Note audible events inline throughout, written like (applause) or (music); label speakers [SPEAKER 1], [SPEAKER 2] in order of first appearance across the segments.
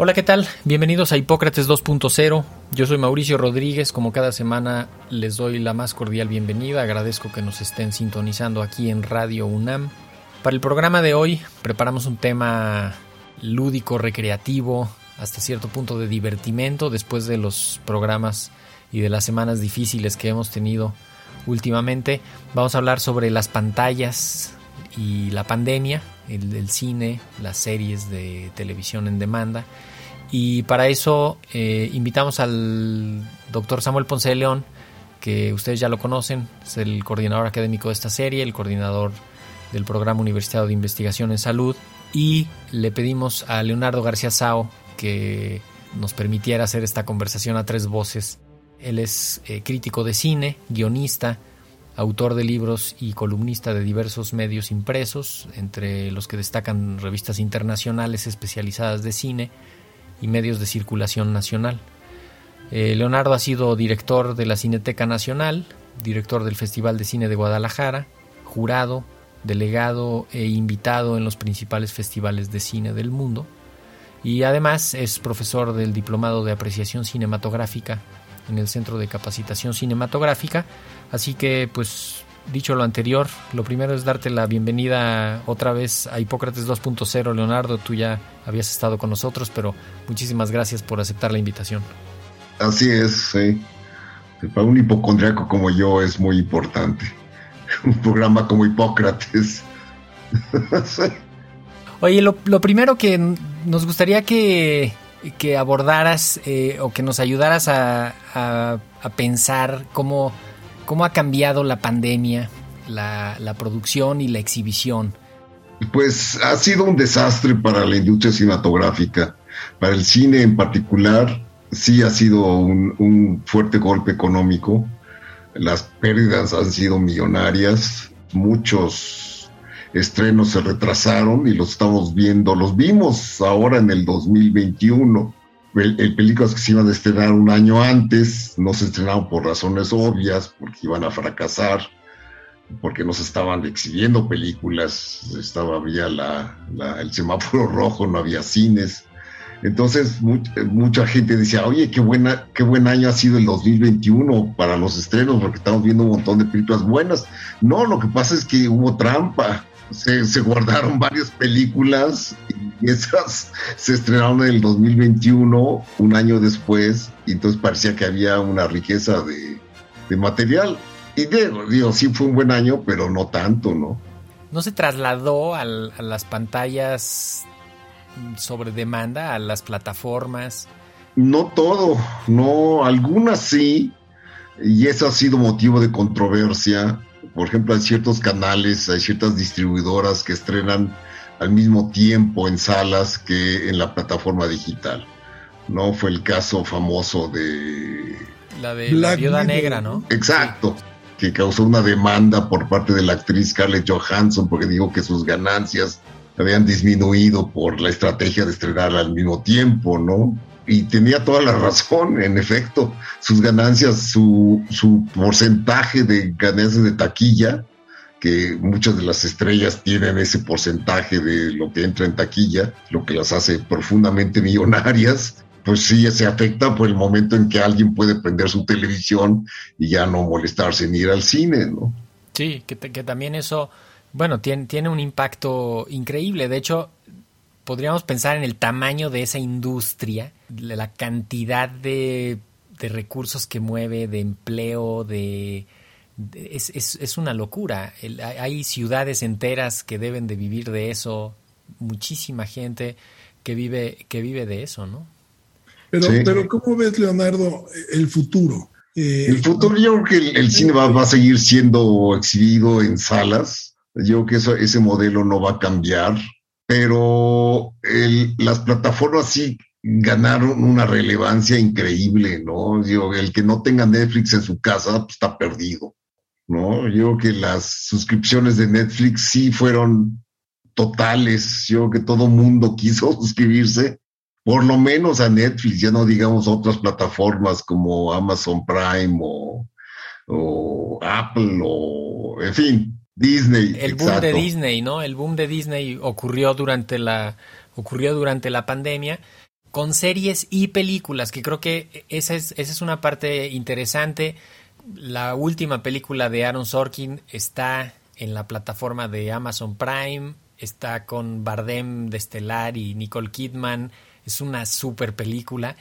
[SPEAKER 1] Hola, ¿qué tal? Bienvenidos a Hipócrates 2.0. Yo soy Mauricio Rodríguez. Como cada semana les doy la más cordial bienvenida. Agradezco que nos estén sintonizando aquí en Radio UNAM. Para el programa de hoy preparamos un tema lúdico, recreativo, hasta cierto punto de divertimento después de los programas y de las semanas difíciles que hemos tenido últimamente. Vamos a hablar sobre las pantallas y la pandemia, el, cine, las series de televisión en demanda y para eso eh, invitamos al doctor Samuel Ponce de León, que ustedes ya lo conocen, es el coordinador académico de esta serie, el coordinador del Programa Universitario de Investigación en Salud, y le pedimos a Leonardo García Sao que nos permitiera hacer esta conversación a tres voces. Él es eh, crítico de cine, guionista, autor de libros y columnista de diversos medios impresos, entre los que destacan revistas internacionales especializadas de cine, y medios de circulación nacional. Eh, Leonardo ha sido director de la Cineteca Nacional, director del Festival de Cine de Guadalajara, jurado, delegado e invitado en los principales festivales de cine del mundo y además es profesor del Diplomado de Apreciación Cinematográfica en el Centro de Capacitación Cinematográfica, así que pues dicho lo anterior, lo primero es darte la bienvenida otra vez a Hipócrates 2.0. Leonardo, tú ya habías estado con nosotros, pero muchísimas gracias por aceptar la invitación.
[SPEAKER 2] Así es, sí. Para un hipocondriaco como yo es muy importante. (laughs) Un programa como Hipócrates. (laughs)
[SPEAKER 1] Oye, lo, primero que nos gustaría que, abordaras eh, o que nos ayudaras a, a pensar cómo ¿Cómo ha cambiado la pandemia, la, producción y la exhibición?
[SPEAKER 2] Pues ha sido un desastre para la industria cinematográfica. Para el cine en particular, sí ha sido un, fuerte golpe económico. Las pérdidas han sido millonarias. Muchos estrenos se retrasaron y los estamos viendo. Los vimos ahora en el 2021 el, películas que se iban a estrenar un año antes no se estrenaron por razones obvias, porque iban a fracasar, porque no se estaban exhibiendo películas, estaba había la, el semáforo (laughs) rojo, no había cines. Entonces mucha gente decía, oye, qué, buena, qué buen año ha sido el 2021 para los estrenos, porque estamos viendo un montón de películas buenas. No, lo que pasa es que hubo trampa se, guardaron (laughs) varias películas y esas se estrenaron en el 2021, un año después, y entonces parecía que había una riqueza de, material. Y digo, sí fue un buen año, pero no tanto, ¿no?
[SPEAKER 1] ¿No se trasladó a las pantallas sobre demanda, a las plataformas?
[SPEAKER 2] No todo, no, algunas sí, y eso ha sido motivo de controversia por ejemplo, hay ciertos canales, hay ciertas distribuidoras que estrenan al mismo tiempo en salas que en la plataforma digital. ¿No? Fue el caso famoso de...
[SPEAKER 1] La de la viuda negra, ¿no?
[SPEAKER 2] Exacto. Que causó una demanda por parte de la actriz Scarlett Johansson porque dijo que sus ganancias habían disminuido por la estrategia de estrenar al mismo tiempo, ¿no? Y tenía toda la razón, en efecto, sus ganancias, su, su porcentaje de ganancias de taquilla, que muchas de las estrellas tienen ese porcentaje de lo que entra en taquilla, lo que las hace profundamente millonarias, pues sí se afecta por el momento en que alguien puede prender su televisión y ya no molestarse ni ir al cine, ¿no?
[SPEAKER 1] Sí, que, que también eso Bueno, tiene, tiene un impacto increíble. De hecho, podríamos pensar en el tamaño de esa industria, la cantidad de, de recursos que mueve, de empleo, de... es, es, es, una locura. El, hay ciudades enteras que deben de vivir de eso, muchísima gente que vive, que vive de eso, ¿no?
[SPEAKER 3] Pero, sí. pero ¿cómo ves, Leonardo, el futuro?
[SPEAKER 2] Eh, el futuro, yo creo que el, el cine va, va, a seguir siendo exhibido en salas. Yo creo que eso, ese modelo no va a cambiar, pero las plataformas sí ganaron una relevancia increíble, ¿no? Yo, el que no tenga Netflix en su casa pues, está perdido, ¿no? Yo creo que las suscripciones de Netflix sí fueron totales. Yo creo que todo mundo (laughs) quiso suscribirse por lo menos a Netflix, ya no digamos otras plataformas como Amazon Prime o, o Apple o, en fin, Disney.
[SPEAKER 1] El exacto. boom de Disney, ¿no? El boom de Disney ocurrió durante la, ocurrió durante la pandemia con series y películas, que creo que esa es, esa es una parte interesante. La última película de Aaron Sorkin está en la plataforma de Amazon Prime, está con Bardem de Estelar y Nicole Kidman es una super película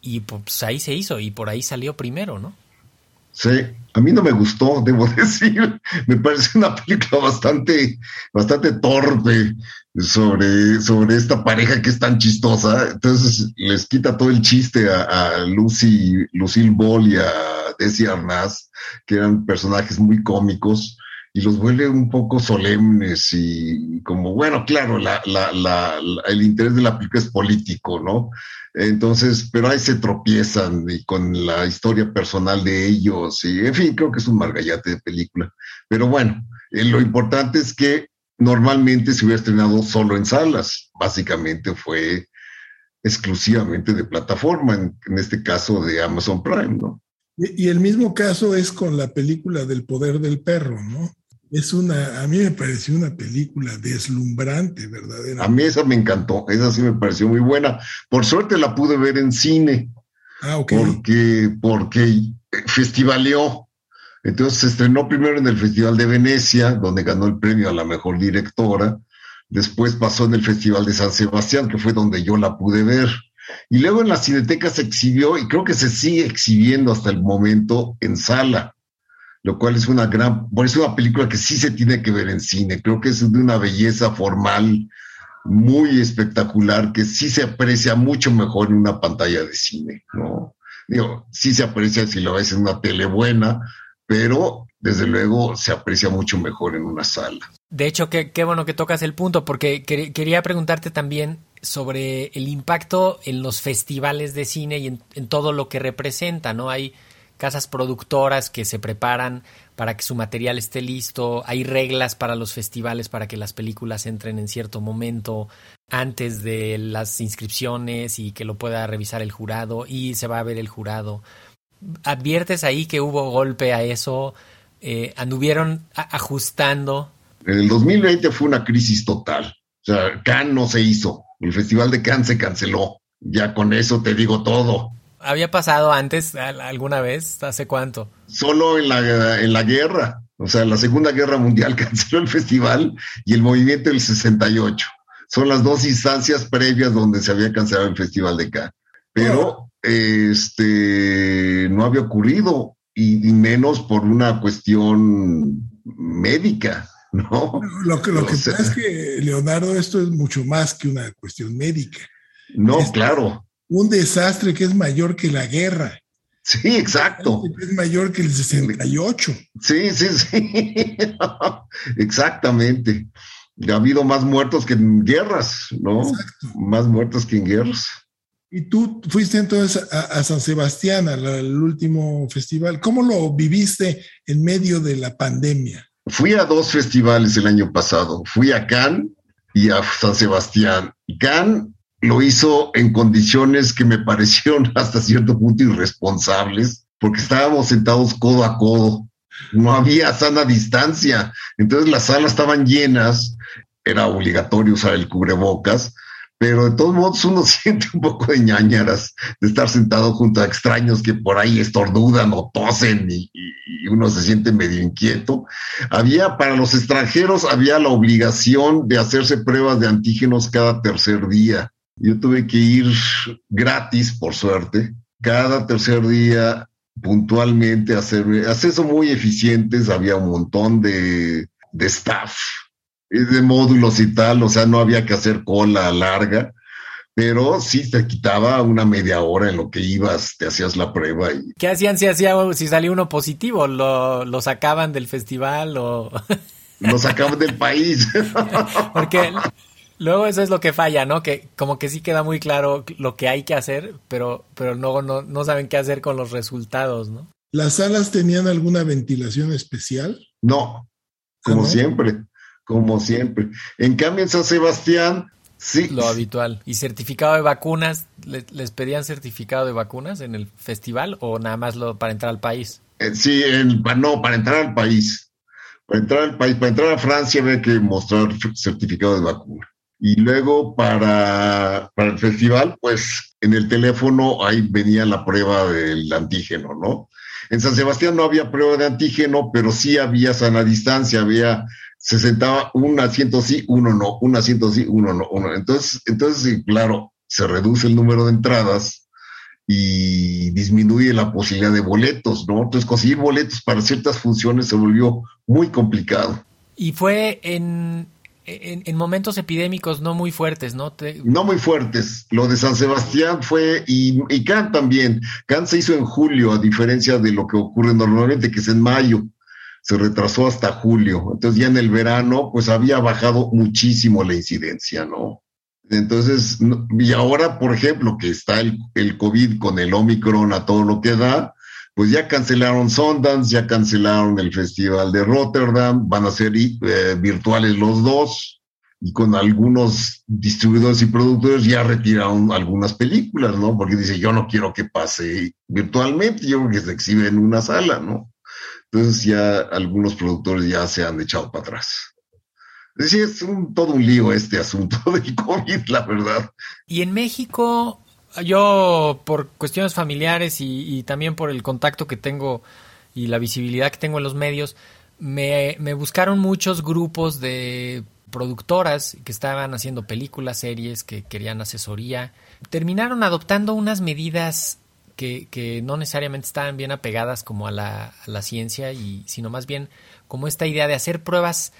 [SPEAKER 1] y pues ahí se hizo y por ahí salió primero, ¿no?
[SPEAKER 2] Sí, a mí no me gustó, (laughs) debo decir. Me parece una película bastante, bastante torpe sobre, sobre esta pareja que es tan chistosa. Entonces les quita todo el chiste a, Lucy, Lucille Ball y a Desi Arnaz, que eran personajes muy cómicos y los vuelve un poco solemnes y como, bueno, claro, la, la, la, el interés de la película es político, ¿no? Entonces, pero ahí se tropiezan y con la historia personal de ellos y, en fin, creo que es un margallate de película. Pero bueno, eh, lo importante es que normalmente se hubiera estrenado solo en salas, básicamente fue exclusivamente de plataforma, en este caso de Amazon Prime, ¿no?
[SPEAKER 3] Y el mismo caso es con la película del poder del perro, ¿no? Es una, a mí me pareció una película deslumbrante, verdaderamente.
[SPEAKER 2] A mí esa me encantó, esa sí me pareció muy buena. Por suerte la pude ver en cine.
[SPEAKER 3] Ah, ok.
[SPEAKER 2] Porque, porque festivaleó. Entonces se estrenó primero en el Festival de Venecia, donde ganó el premio a la mejor directora. Después pasó en el Festival de San Sebastián, que fue donde yo la pude ver. Y luego en la Cineteca se exhibió y creo que se sigue exhibiendo hasta el momento en sala, lo cual es una gran, por eso es una película que sí se tiene que ver en cine. Creo que es de una belleza formal muy espectacular que sí se aprecia mucho mejor en una pantalla de cine, ¿no? Digo, sí se aprecia si lo ves en una tele buena, pero desde luego se aprecia mucho mejor en una sala.
[SPEAKER 1] De hecho, qué, qué bueno que tocas el punto, porque quer quería preguntarte también sobre el impacto en los festivales de cine y en, todo lo que representa, ¿no? Hay casas productoras que se preparan para que su material esté listo, hay reglas para los festivales para que las películas entren en cierto momento antes de las inscripciones y que lo pueda revisar el jurado y se va a ver el jurado. ¿Adviertes ahí que hubo golpe a eso? Eh, ¿Anduvieron ajustando?
[SPEAKER 2] En el 2020 fue una crisis total. O sea, Cannes no se hizo, el Festival de Cannes se canceló. Ya con eso te digo todo.
[SPEAKER 1] ¿Había pasado antes alguna vez? ¿Hace cuánto?
[SPEAKER 2] Solo en la, en la guerra. O sea, en la Segunda Guerra Mundial (laughs) canceló el festival y el movimiento del 68. Son las dos instancias previas donde se había cancelado el Festival de Cannes. Pero oh. este no había ocurrido y, y, menos por una cuestión médica. ¿no?
[SPEAKER 3] Lo que, lo que pasa es que, Leonardo, esto es mucho más que una cuestión médica.
[SPEAKER 2] No, es claro.
[SPEAKER 3] Un desastre que es mayor que la guerra.
[SPEAKER 2] Sí, exacto.
[SPEAKER 3] Es mayor que el 68.
[SPEAKER 2] Sí, sí, sí. (laughs) Exactamente. Ha habido más muertos que en guerras, ¿no? Exacto. Más muertos que en guerras.
[SPEAKER 3] Y tú fuiste entonces a, a San Sebastián, al, al, último festival. ¿Cómo lo viviste en medio de la pandemia?
[SPEAKER 2] Fui a dos festivales el año pasado. Fui a Cannes y a San Sebastián. Cannes lo hizo en condiciones que me (laughs) parecieron hasta cierto punto irresponsables, porque estábamos sentados codo a codo. No había sana distancia. Entonces las salas estaban llenas, era obligatorio usar el cubrebocas, pero de todos modos uno (laughs) siente un poco de ñañaras de estar sentado junto a extraños que por ahí estornudan o tosen y, y, uno se siente medio inquieto. Había, para los extranjeros, había la obligación de hacerse pruebas de antígenos cada tercer día. Yo tuve que ir gratis, por suerte, cada tercer día puntualmente a hacer acceso muy eficientes, había un montón de, de staff de módulos y tal, o sea, no había que hacer cola larga, pero sí te quitaba una media hora en lo que ibas, te hacías la prueba. Y...
[SPEAKER 1] ¿Qué hacían si, hacía, si salía uno positivo? ¿Lo, lo sacaban del festival o...?
[SPEAKER 2] lo sacaban del país. (laughs)
[SPEAKER 1] Porque luego eso es lo que falla, ¿no? Que como que sí queda muy claro lo que hay que hacer, pero, pero no, no, no saben qué hacer con los resultados, ¿no?
[SPEAKER 3] ¿Las salas tenían alguna ventilación especial?
[SPEAKER 2] No, como siempre como siempre. En cambio, en San Sebastián, sí.
[SPEAKER 1] Lo habitual. ¿Y certificado de vacunas? ¿Les pedían certificado de vacunas en el festival o nada más lo para entrar al país?
[SPEAKER 2] Eh, sí, no, para entrar al país. Para entrar al país, para entrar a Francia había que mostrar certificado de vacuna. Y luego para, para el festival, pues en el teléfono ahí venía la prueba del antígeno, ¿no? En San Sebastián no había prueba de antígeno, pero sí había sana distancia, había se sentaba un asiento sí, uno no, un asiento sí, uno no, uno. Entonces, entonces, claro, se reduce el número de entradas y disminuye la posibilidad de boletos, ¿no? Entonces, conseguir boletos para ciertas funciones se volvió muy complicado.
[SPEAKER 1] Y fue en, en, momentos epidémicos no muy fuertes, ¿no?
[SPEAKER 2] No muy fuertes. Lo de San Sebastián fue, y, y también. Cannes se hizo en julio, a diferencia de lo que ocurre normalmente, que es en mayo se retrasó hasta julio. Entonces ya en el verano, pues había bajado muchísimo la incidencia, ¿no? Entonces, y ahora, por ejemplo, que está el, el COVID con el Omicron a todo lo que da, pues ya cancelaron Sundance, ya cancelaron el Festival de Rotterdam, van a ser eh, virtuales los dos, y con algunos distribuidores y productores ya retiraron algunas películas, ¿no? Porque dice, yo no quiero que pase virtualmente, yo creo que se exhibe en una sala, ¿no? Entonces ya algunos productores ya se han echado para atrás. Es decir, es todo un lío este asunto (laughs) del COVID, la verdad.
[SPEAKER 1] Y en México, yo por cuestiones familiares y, también por el contacto que tengo y la visibilidad que tengo en los medios, me, me buscaron muchos grupos de productoras que estaban haciendo películas, series, que querían asesoría. Terminaron adoptando unas medidas que, no necesariamente estaban bien apegadas como a la, ciencia, y, sino más bien como esta idea de hacer pruebas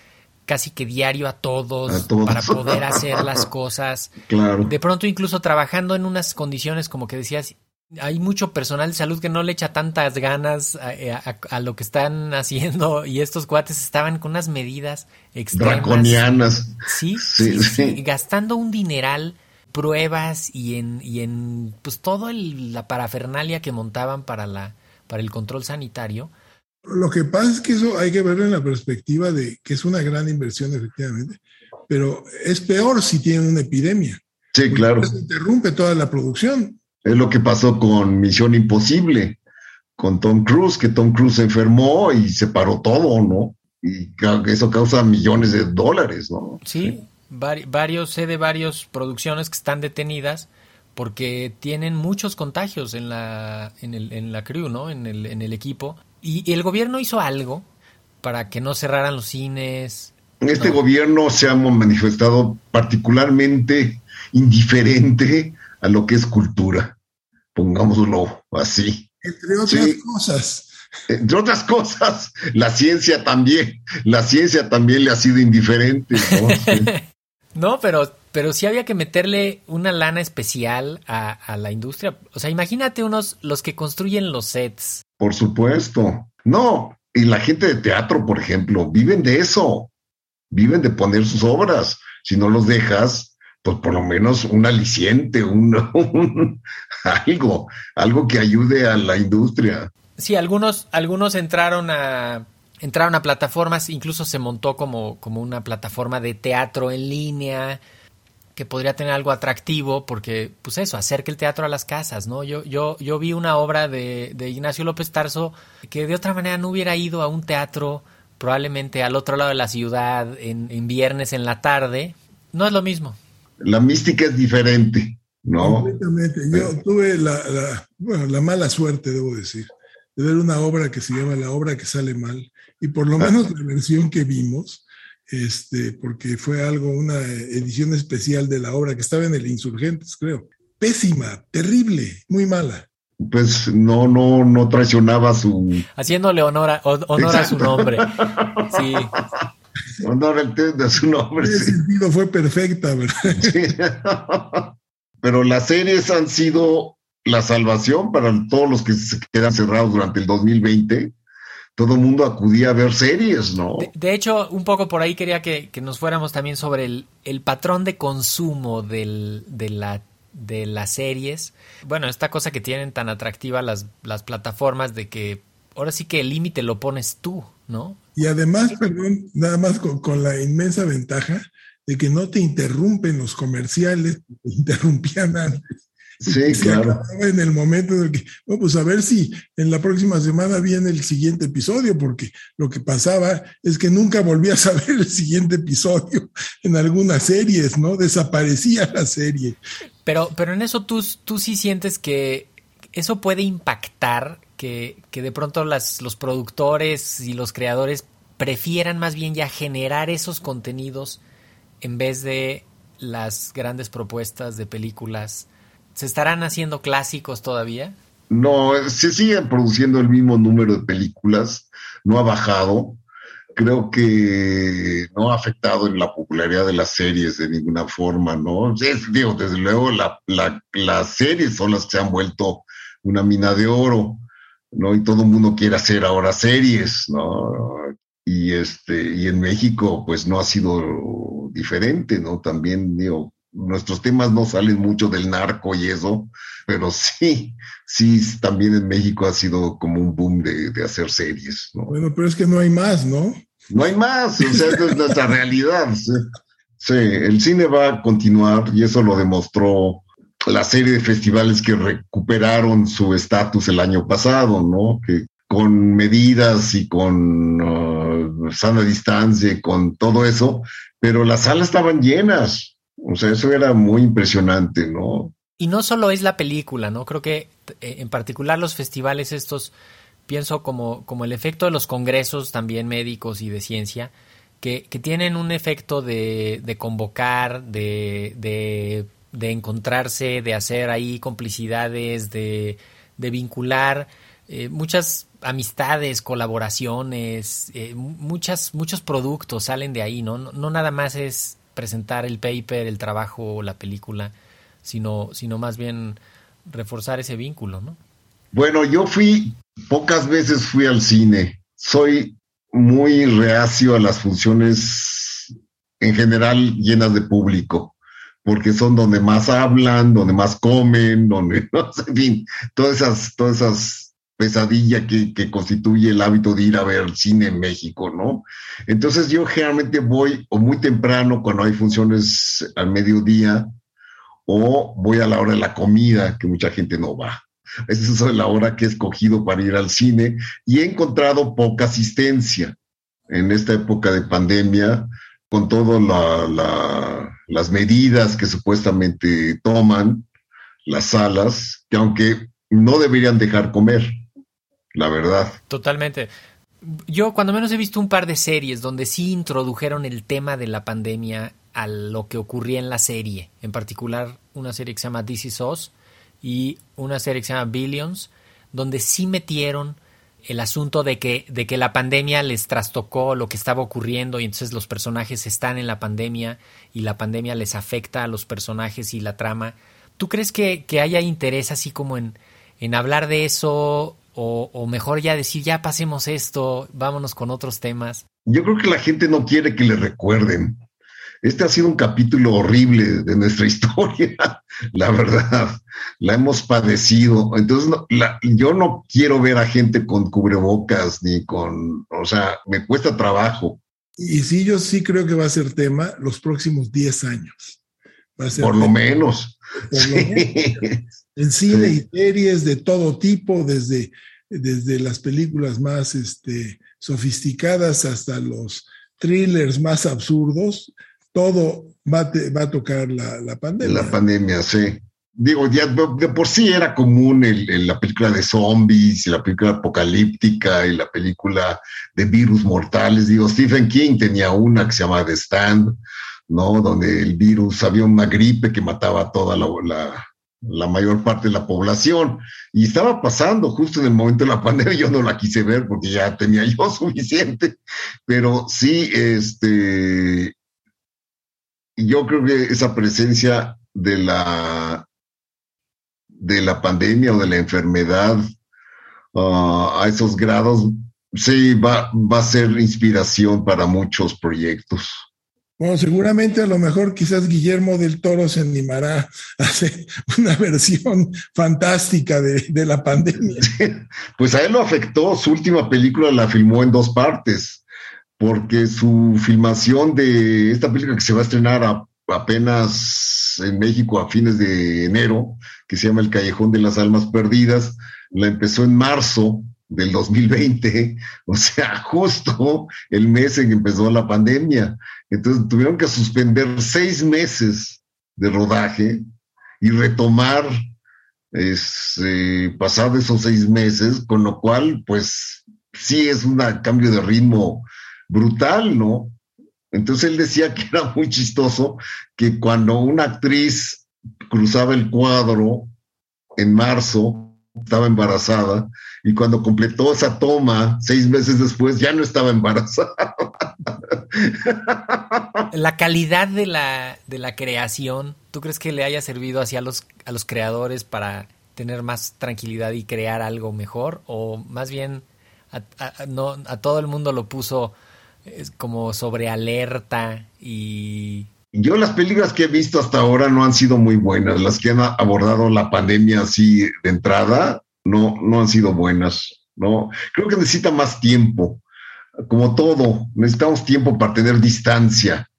[SPEAKER 1] casi que diario a todos, para poder hacer las cosas.
[SPEAKER 2] Claro.
[SPEAKER 1] De pronto incluso trabajando en unas condiciones como que decías, hay mucho personal de salud que no le echa tantas ganas a, lo que están (laughs) haciendo y estos cuates estaban con unas medidas extremas.
[SPEAKER 2] Draconianas.
[SPEAKER 1] sí, sí, sí, gastando un dineral pruebas y en, y en pues todo la parafernalia que montaban para, la, para el control sanitario.
[SPEAKER 3] Lo que pasa es que eso hay que verlo en la perspectiva de que es una gran inversión, efectivamente, pero es peor si tienen una epidemia.
[SPEAKER 2] Sí, claro.
[SPEAKER 3] Se interrumpe toda la producción.
[SPEAKER 2] Es lo que pasó con Misión Imposible, con Tom Cruise, que Tom Cruise se enfermó y se paró todo, ¿no? Y eso causa millones de dólares, ¿no?
[SPEAKER 1] sí varios, sé de varias producciones que están detenidas porque tienen muchos contagios en la, en el, en la crew, ¿no? En el, en el equipo. Y, el gobierno hizo algo para que no cerraran los cines.
[SPEAKER 2] Este gobierno se ha manifestado particularmente indiferente a lo que es cultura, pongámoslo así.
[SPEAKER 3] Entre otras cosas.
[SPEAKER 2] Entre otras cosas, la ciencia también, la ciencia también le ha sido indiferente. ¿no? (laughs)
[SPEAKER 1] No, pero, pero sí había que meterle una lana especial a, la industria. O sea, imagínate unos, los que construyen los sets.
[SPEAKER 2] Por supuesto. No, y la gente de teatro, por ejemplo, viven de eso. Viven de poner sus obras. Si no los dejas, pues por lo menos un aliciente, un, (laughs) algo, algo que ayude a la industria.
[SPEAKER 1] Sí, algunos, algunos entraron a entraron a plataformas, incluso se montó como, como una plataforma de teatro en línea que podría tener algo atractivo porque, pues eso, acerca el teatro a las casas, ¿no? Yo, yo, yo vi una obra de, de Ignacio López Tarso que de otra manera no hubiera ido a un teatro probablemente al otro lado de la ciudad en, en viernes en la tarde. No es lo mismo.
[SPEAKER 2] La mística es diferente, ¿no?
[SPEAKER 3] Completamente. Yo tuve la, la, bueno, la mala suerte, debo decir, de ver una obra que se llama La obra que sale mal, y por lo menos la versión que vimos, este, porque fue algo, una edición especial de la obra que estaba en el Insurgentes, creo. Pésima, terrible, muy mala.
[SPEAKER 2] Pues no, no, no traicionaba su.
[SPEAKER 1] Haciéndole honor a, honor a su nombre. Sí. (laughs)
[SPEAKER 2] Honor a su nombre.
[SPEAKER 3] En ese
[SPEAKER 2] sí.
[SPEAKER 3] sentido fue perfecta, ¿verdad? (laughs)
[SPEAKER 2] Sí. Pero las series han sido la salvación para todos los que se quedan cerrados durante el 2020. Todo el mundo acudía a ver series, ¿no?
[SPEAKER 1] De, de, hecho, un poco por ahí quería que, que nos fuéramos también sobre el, el patrón de consumo del, de, la, de las series. Bueno, esta cosa que tienen tan atractiva las, las plataformas de que ahora sí que el límite lo pones tú, ¿no?
[SPEAKER 3] Y además, perdón, nada más con, con, la inmensa ventaja de que no te interrumpen los comerciales, te (laughs) interrumpían antes.
[SPEAKER 2] Sí, (laughs) claro.
[SPEAKER 3] En el momento en el que, bueno, pues a ver si en la próxima semana viene el siguiente episodio, porque lo que pasaba es que nunca volvías a ver el siguiente episodio en algunas series, ¿no? Desaparecía la serie.
[SPEAKER 1] Pero, pero en eso tú, tú sí sientes que eso puede impactar, que, que de pronto las, los productores y los creadores prefieran más bien ya generar esos contenidos en vez de las grandes propuestas de películas ¿Se estarán haciendo clásicos todavía?
[SPEAKER 2] No, se siguen produciendo el mismo número de películas, no ha bajado. Creo que no ha afectado en la popularidad de las series de ninguna forma, ¿no? Es, digo, desde luego la, la, las series son las que se han vuelto una mina de oro, ¿no? Y todo el mundo quiere hacer ahora series, ¿no? Y este, y en México, pues no ha sido diferente, ¿no? También, digo, nuestros temas no salen mucho del narco y eso, pero (laughs) sí, sí, también en México ha sido como un boom de, de hacer series. ¿no?
[SPEAKER 3] Bueno, pero es que no hay más, ¿no?
[SPEAKER 2] No hay más, o sea, esa es nuestra (laughs) realidad. Sí. sí, el cine va a continuar y eso lo demostró la serie de festivales que recuperaron su estatus el año pasado, ¿no? Que con medidas y con uh, sana distancia y con todo eso, pero las salas estaban llenas. O sea, eso era muy impresionante, ¿no?
[SPEAKER 1] Y no solo es la película, ¿no? Creo que eh, en particular los festivales estos, pienso como, como el efecto de los congresos también médicos y de ciencia, que, que tienen un efecto de, de convocar, de, de, de, encontrarse, de hacer ahí complicidades, de, vincular eh, muchas amistades, colaboraciones, eh, muchas, muchos productos salen de ahí. No, no nada más es presentar el paper, el trabajo la película, sino, sino más bien reforzar ese vínculo, ¿no?
[SPEAKER 2] Bueno, yo fui, pocas veces fui al cine. Soy muy reacio a las funciones en general llenas de público, porque son donde más hablan, donde más comen, donde, (laughs) en fin, todas esas, todas esas pesadilla que, constituye el hábito de ir a ver cine en México, ¿no? Entonces yo generalmente voy o muy temprano cuando hay funciones al mediodía o voy a la hora de la comida, que mucha gente no va. Esa es la hora que he escogido para ir al cine y he encontrado poca asistencia en esta época de pandemia con todas la, la, las medidas que supuestamente toman las salas, que aunque no deberían dejar comer, la verdad.
[SPEAKER 1] Totalmente. Yo cuando menos he visto un par de series donde sí introdujeron el tema de la pandemia a lo que ocurría en la serie. En particular una serie que se llama This Is y una serie que se llama Billions, donde sí metieron el asunto de que, de que la pandemia les trastocó lo que estaba ocurriendo y entonces los personajes están en la pandemia y la pandemia les afecta a los personajes y la trama. ¿Tú crees que, que haya interés así como en, en hablar de eso o, o, mejor ya decir, ya pasemos esto, vámonos con otros temas?
[SPEAKER 2] Yo creo que la gente no quiere que le recuerden. Este ha sido un capítulo horrible de nuestra (laughs) historia, la verdad. La hemos padecido. Entonces, no, la, yo no quiero ver a gente con cubrebocas ni con, o sea, me cuesta trabajo.
[SPEAKER 3] Y sí, yo sí creo que va a ser tema los próximos 10 años.
[SPEAKER 2] Va a ser Por tema. lo menos. Por sí.
[SPEAKER 3] lo menos. En cine sí. y series de todo tipo, desde, desde las películas más este, sofisticadas hasta los thrillers más absurdos, todo va a, va a tocar la, la, pandemia.
[SPEAKER 2] La pandemia, sí. Digo, ya de, por sí era común el, el, la película de zombies y la película apocalíptica y la película de virus mortales. Digo, Stephen King tenía una que se llama The Stand, ¿no? Donde el virus, había una gripe que mataba a toda la, la, la mayor parte de la población. Y estaba pasando justo en el momento de la (laughs) pandemia, yo no la quise ver porque ya tenía yo (laughs) suficiente, pero sí, este, yo creo que esa presencia de la, de la pandemia o de la enfermedad uh, a esos grados, sí, va, va a ser inspiración para muchos proyectos.
[SPEAKER 3] Bueno, seguramente a lo mejor quizás Guillermo del Toro se animará a hacer (laughs) una versión fantástica de, de la pandemia.
[SPEAKER 2] Pues a él lo afectó, su última película la filmó en dos partes, porque su filmación de esta película que se va a estrenar apenas en México a fines de enero, que se llama El Callejón de las Almas Perdidas, la empezó en marzo del 2020, o sea, (laughs) justo el mes en que empezó la pandemia. Entonces tuvieron que suspender seis meses de rodaje y retomar es, eh, pasado esos seis meses, con lo cual, pues sí es un cambio de ritmo brutal, ¿no? Entonces él decía que era muy chistoso que cuando una actriz cruzaba el cuadro en marzo, estaba embarazada, y cuando completó esa toma, seis meses después, ya no estaba embarazada. (laughs)
[SPEAKER 1] La calidad de la, de la creación, ¿tú crees que le haya servido hacia los, a los creadores para tener más tranquilidad y crear algo mejor? ¿O más bien no, a todo el mundo lo puso como sobre alerta y...
[SPEAKER 2] Yo las películas que he visto hasta ahora no han sido muy buenas. Las que han abordado la pandemia así de entrada no, no han sido buenas. ¿no? Creo que necesita más tiempo como todo, necesitamos tiempo para tener distancia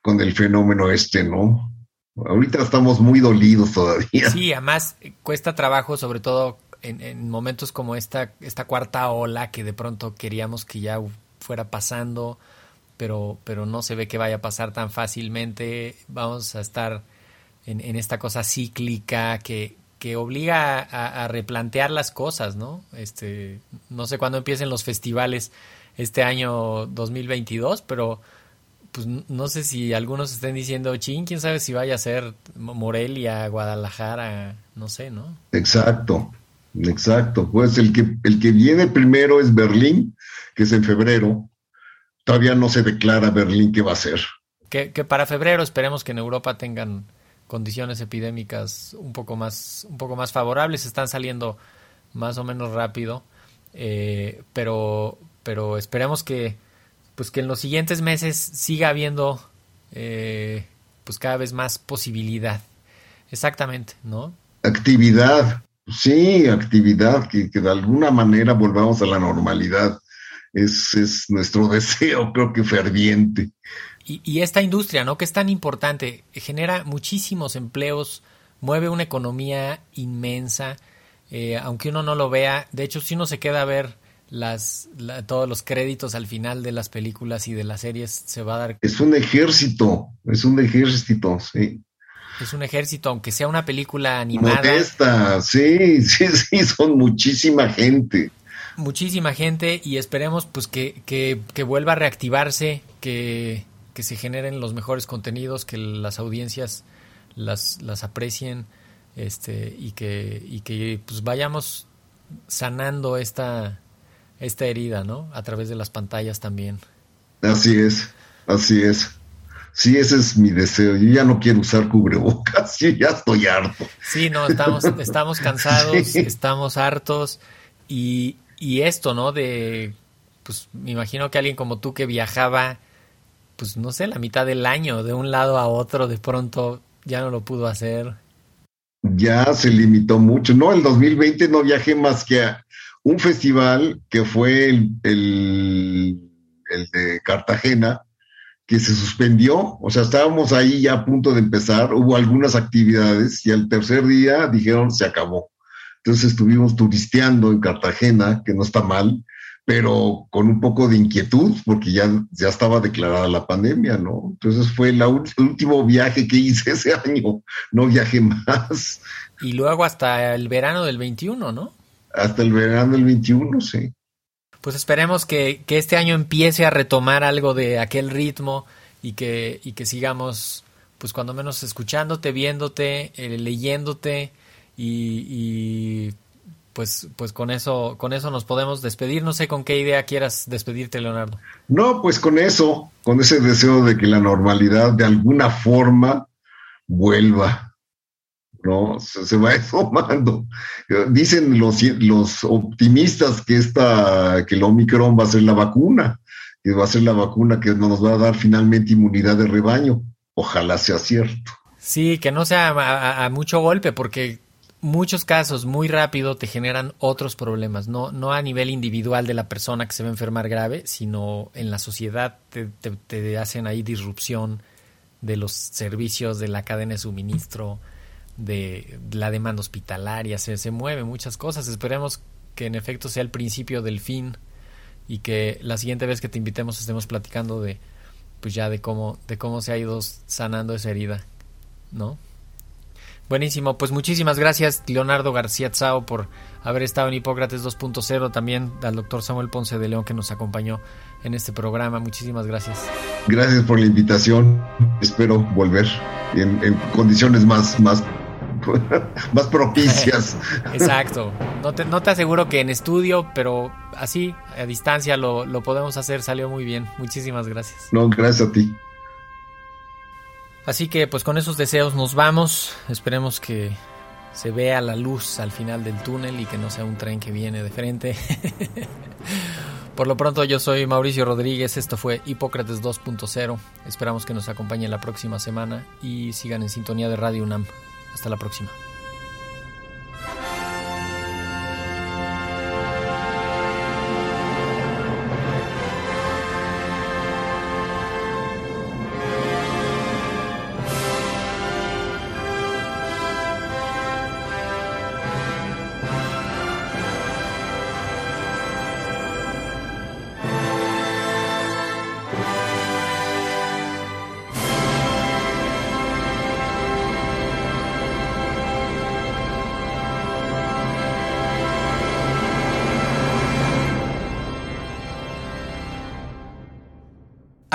[SPEAKER 2] con el fenómeno este, ¿no? Ahorita estamos muy dolidos todavía.
[SPEAKER 1] Sí, además eh, cuesta trabajo, sobre todo en, en, momentos como esta, esta cuarta ola que de pronto queríamos que ya fuera pasando, pero, pero no se ve que vaya a pasar tan fácilmente. Vamos a estar en, esta cosa cíclica que, que obliga a, a, replantear las cosas, ¿no? Este, no sé cuándo empiecen los festivales este año 2022, pero pues no sé si algunos estén diciendo, chin, quién sabe si vaya a ser Morelia, Guadalajara, no sé, ¿no?
[SPEAKER 2] Exacto, exacto. Pues el que, el que viene primero es Berlín, que es en febrero. Todavía no se declara Berlín qué va a ser.
[SPEAKER 1] Que, que para febrero esperemos que en Europa tengan condiciones epidémicas un poco más, un poco más favorables, están saliendo más o menos rápido, eh, pero, pero esperemos que, pues que en los siguientes meses siga habiendo eh, pues cada vez más posibilidad. Exactamente, ¿no?
[SPEAKER 2] Actividad, sí, actividad, que, que de alguna manera volvamos a la normalidad. Es, es nuestro (laughs) deseo, creo que ferviente.
[SPEAKER 1] Y, y, esta industria, ¿no? Que es tan importante, genera muchísimos empleos, mueve una economía inmensa, eh, aunque uno no lo vea. De hecho, si uno se queda a ver las, la, todos los créditos al final de las películas y de las series, se va a dar.
[SPEAKER 2] Es un ejército, es un ejército, sí.
[SPEAKER 1] Es un ejército, aunque sea una película animada.
[SPEAKER 2] Modesta, sí, (laughs) sí, sí, son muchísima gente.
[SPEAKER 1] Muchísima gente y esperemos pues que, que, que vuelva a reactivarse, que, que se generen los mejores contenidos, que las audiencias las, las aprecien este, y que, y que pues vayamos sanando esta, esta herida, ¿no? A través de las pantallas también.
[SPEAKER 2] Así es, así es. Sí, ese es mi deseo. Yo ya no quiero usar cubrebocas, (laughs) yo ya estoy harto.
[SPEAKER 1] Sí, no, estamos, estamos cansados, (laughs) sí. estamos hartos y, y esto, ¿no? De, pues me imagino que alguien como tú que viajaba pues no sé, la mitad del año, de un lado a otro, de pronto ya no lo pudo hacer.
[SPEAKER 2] Ya se limitó mucho. No, el 2020 no viajé más que a un festival que fue el, el, el de Cartagena, que se suspendió. O sea, estábamos ahí ya a punto de empezar, hubo algunas actividades y al tercer día dijeron se acabó. Entonces estuvimos turisteando en Cartagena, que no está mal, pero con un poco de inquietud, porque ya, ya estaba declarada la pandemia, ¿no? Entonces fue el último viaje que hice (laughs) ese año, no viajé más.
[SPEAKER 1] Y luego hasta el verano del 21, ¿no?
[SPEAKER 2] Hasta el verano del 21, sí.
[SPEAKER 1] Pues esperemos que, que este año empiece a retomar algo de aquel ritmo y que, y que sigamos, pues cuando menos escuchándote, viéndote, eh, leyéndote y, pues, pues con eso, con eso nos podemos despedir. No sé con qué idea quieras despedirte, Leonardo.
[SPEAKER 2] No, pues con eso, con ese deseo de que la normalidad de alguna forma vuelva. ¿no? Se, va (laughs) tomando. Dicen los, los optimistas que esta, que el Omicron va a ser la vacuna, que va a ser la vacuna que nos va a dar finalmente inmunidad de rebaño. Ojalá sea cierto.
[SPEAKER 1] Sí, que no sea a mucho golpe, porque muchos casos muy rápido te generan otros problemas, no, no a nivel individual de la persona que se va a enfermar grave, sino en la sociedad te, te, hacen ahí disrupción de los servicios, de la cadena de suministro, de la demanda hospitalaria, se, se mueven muchas cosas. Esperemos que en efecto sea el principio del fin y que la siguiente vez que te invitemos estemos platicando de pues ya de cómo de cómo se ha ido sanando esa herida, ¿no? Buenísimo, pues muchísimas gracias Leonardo García Tsao por haber estado en Hipócrates 2.0, también al doctor Samuel Ponce de León que nos acompañó en este programa, muchísimas gracias.
[SPEAKER 2] Gracias por la invitación, espero volver en, condiciones más, más, (laughs) más propicias. (laughs)
[SPEAKER 1] Exacto, no te, no te aseguro que en estudio, pero así, a distancia lo, lo podemos hacer, salió muy bien, muchísimas gracias.
[SPEAKER 2] No, gracias a ti.
[SPEAKER 1] Así que pues con esos deseos nos vamos. Esperemos que se vea la luz al final del túnel y que no sea un tren que viene de frente. (laughs) Por lo pronto yo soy Mauricio Rodríguez, esto fue Hipócrates 2.0. Esperamos que nos acompañen la próxima semana y sigan en sintonía de Radio UNAM. Hasta la próxima.